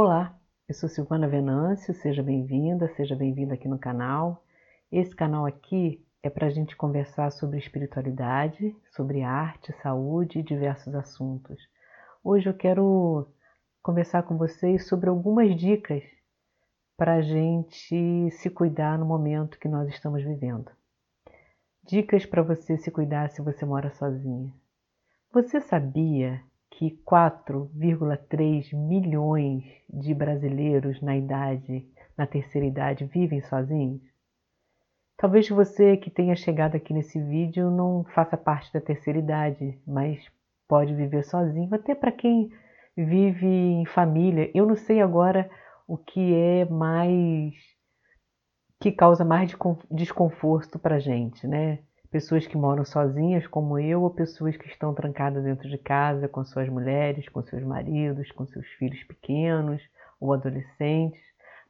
Olá, eu sou Silvana Venâncio, seja bem-vinda, seja bem-vinda aqui no canal. Esse canal aqui é para a gente conversar sobre espiritualidade, sobre arte, saúde e diversos assuntos. Hoje eu quero conversar com vocês sobre algumas dicas para a gente se cuidar no momento que nós estamos vivendo. Dicas para você se cuidar se você mora sozinha. Você sabia que 4,3 milhões de brasileiros na idade, na terceira idade, vivem sozinhos? Talvez você que tenha chegado aqui nesse vídeo não faça parte da terceira idade, mas pode viver sozinho, até para quem vive em família. Eu não sei agora o que é mais que causa mais desconforto para gente, né? Pessoas que moram sozinhas como eu ou pessoas que estão trancadas dentro de casa com suas mulheres, com seus maridos, com seus filhos pequenos ou adolescentes.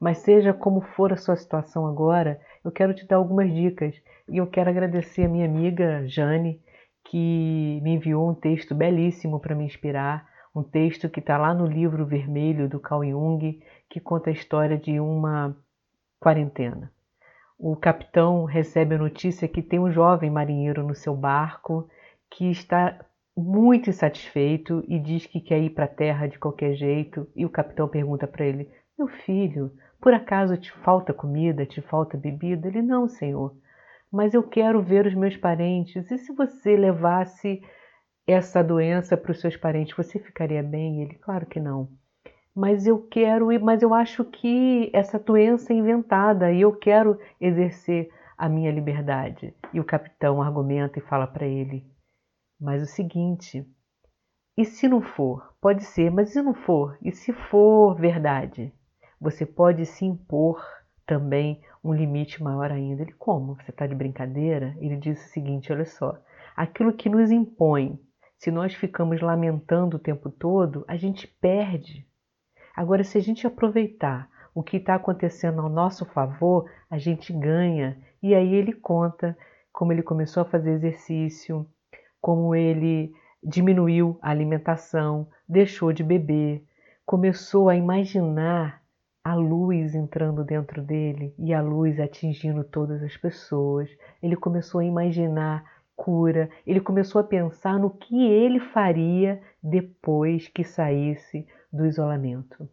Mas seja como for a sua situação agora, eu quero te dar algumas dicas. E eu quero agradecer a minha amiga Jane que me enviou um texto belíssimo para me inspirar, um texto que está lá no livro vermelho do Carl Jung, que conta a história de uma quarentena o capitão recebe a notícia que tem um jovem marinheiro no seu barco que está muito insatisfeito e diz que quer ir para a terra de qualquer jeito. E o capitão pergunta para ele: Meu filho, por acaso te falta comida, te falta bebida? Ele: Não, senhor, mas eu quero ver os meus parentes. E se você levasse essa doença para os seus parentes, você ficaria bem? Ele: Claro que não mas eu quero, mas eu acho que essa doença é inventada e eu quero exercer a minha liberdade. E o capitão argumenta e fala para ele: Mas o seguinte, e se não for? Pode ser, mas se não for? E se for verdade? Você pode se impor também um limite maior ainda. Ele, como? Você está de brincadeira? Ele diz o seguinte: olha só, aquilo que nos impõe, se nós ficamos lamentando o tempo todo, a gente perde. Agora, se a gente aproveitar o que está acontecendo ao nosso favor, a gente ganha. E aí ele conta como ele começou a fazer exercício, como ele diminuiu a alimentação, deixou de beber, começou a imaginar a luz entrando dentro dele e a luz atingindo todas as pessoas. Ele começou a imaginar cura, ele começou a pensar no que ele faria depois que saísse do isolamento.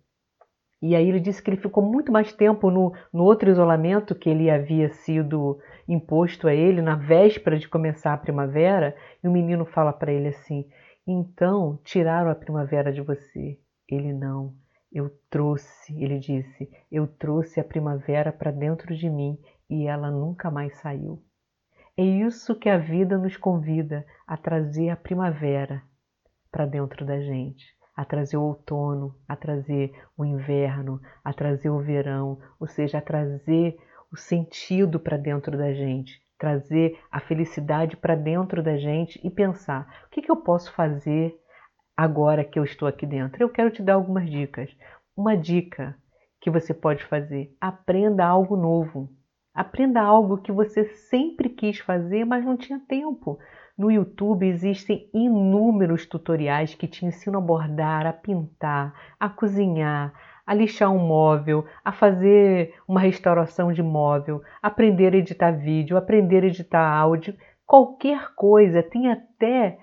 E aí ele disse que ele ficou muito mais tempo no, no outro isolamento que ele havia sido imposto a ele na véspera de começar a primavera, e o menino fala para ele assim: "Então tiraram a primavera de você?" Ele não. Eu trouxe, ele disse, eu trouxe a primavera para dentro de mim e ela nunca mais saiu. É isso que a vida nos convida a trazer a primavera para dentro da gente a trazer o outono, a trazer o inverno, a trazer o verão, ou seja, a trazer o sentido para dentro da gente, trazer a felicidade para dentro da gente e pensar: o que, que eu posso fazer agora que eu estou aqui dentro? Eu quero te dar algumas dicas. Uma dica que você pode fazer: aprenda algo novo. Aprenda algo que você sempre quis fazer, mas não tinha tempo. No YouTube existem inúmeros tutoriais que te ensinam a bordar, a pintar, a cozinhar, a lixar um móvel, a fazer uma restauração de móvel, aprender a editar vídeo, aprender a editar áudio, qualquer coisa. Tem até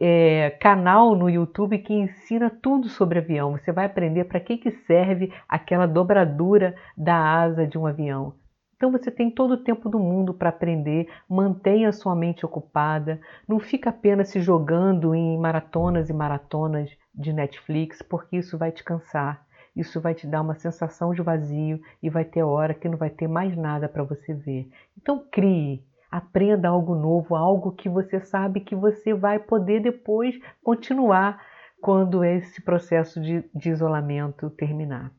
é, canal no YouTube que ensina tudo sobre avião. Você vai aprender para que, que serve aquela dobradura da asa de um avião. Então você tem todo o tempo do mundo para aprender, mantenha sua mente ocupada, não fica apenas se jogando em maratonas e maratonas de Netflix, porque isso vai te cansar. Isso vai te dar uma sensação de vazio e vai ter hora que não vai ter mais nada para você ver. Então crie, aprenda algo novo, algo que você sabe que você vai poder depois continuar quando esse processo de, de isolamento terminar.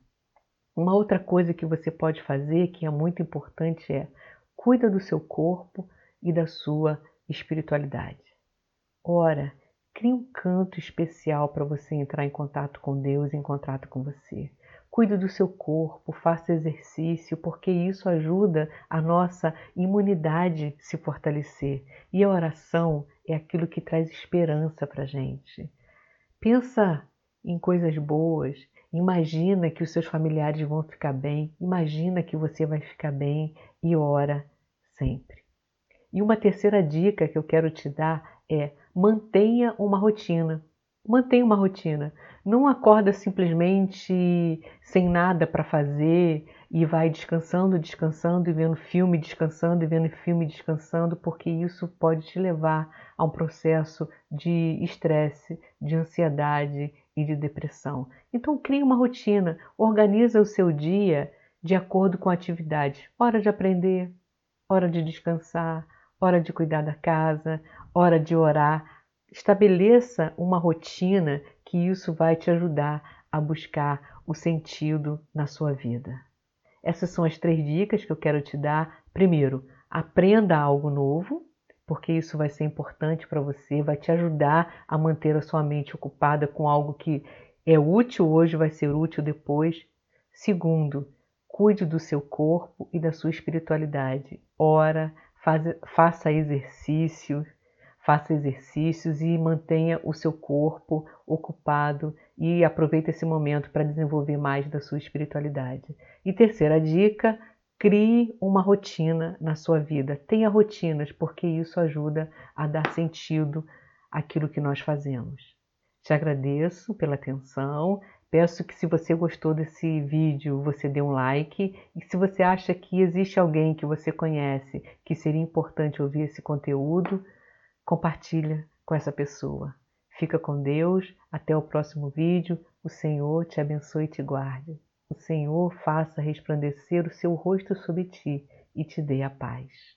Uma outra coisa que você pode fazer, que é muito importante, é cuida do seu corpo e da sua espiritualidade. Ora, crie um canto especial para você entrar em contato com Deus, em contato com você. Cuide do seu corpo, faça exercício, porque isso ajuda a nossa imunidade se fortalecer. E a oração é aquilo que traz esperança para gente. Pensa em coisas boas, Imagina que os seus familiares vão ficar bem, imagina que você vai ficar bem e ora sempre. E uma terceira dica que eu quero te dar é mantenha uma rotina. Mantenha uma rotina. Não acorda simplesmente sem nada para fazer e vai descansando, descansando e vendo filme, descansando e vendo filme, descansando, porque isso pode te levar a um processo de estresse, de ansiedade e de depressão. Então crie uma rotina, organiza o seu dia de acordo com a atividade. Hora de aprender, hora de descansar, hora de cuidar da casa, hora de orar. Estabeleça uma rotina que isso vai te ajudar a buscar o sentido na sua vida. Essas são as três dicas que eu quero te dar. Primeiro, aprenda algo novo, porque isso vai ser importante para você, vai te ajudar a manter a sua mente ocupada com algo que é útil hoje, vai ser útil depois. Segundo, cuide do seu corpo e da sua espiritualidade. Ora, faz, faça exercícios, faça exercícios e mantenha o seu corpo ocupado e aproveite esse momento para desenvolver mais da sua espiritualidade. E terceira dica, crie uma rotina na sua vida. Tenha rotinas, porque isso ajuda a dar sentido àquilo que nós fazemos. Te agradeço pela atenção. Peço que se você gostou desse vídeo, você dê um like. E se você acha que existe alguém que você conhece que seria importante ouvir esse conteúdo, compartilha com essa pessoa. Fica com Deus, até o próximo vídeo. O Senhor te abençoe e te guarde. O Senhor faça resplandecer o seu rosto sobre ti e te dê a paz.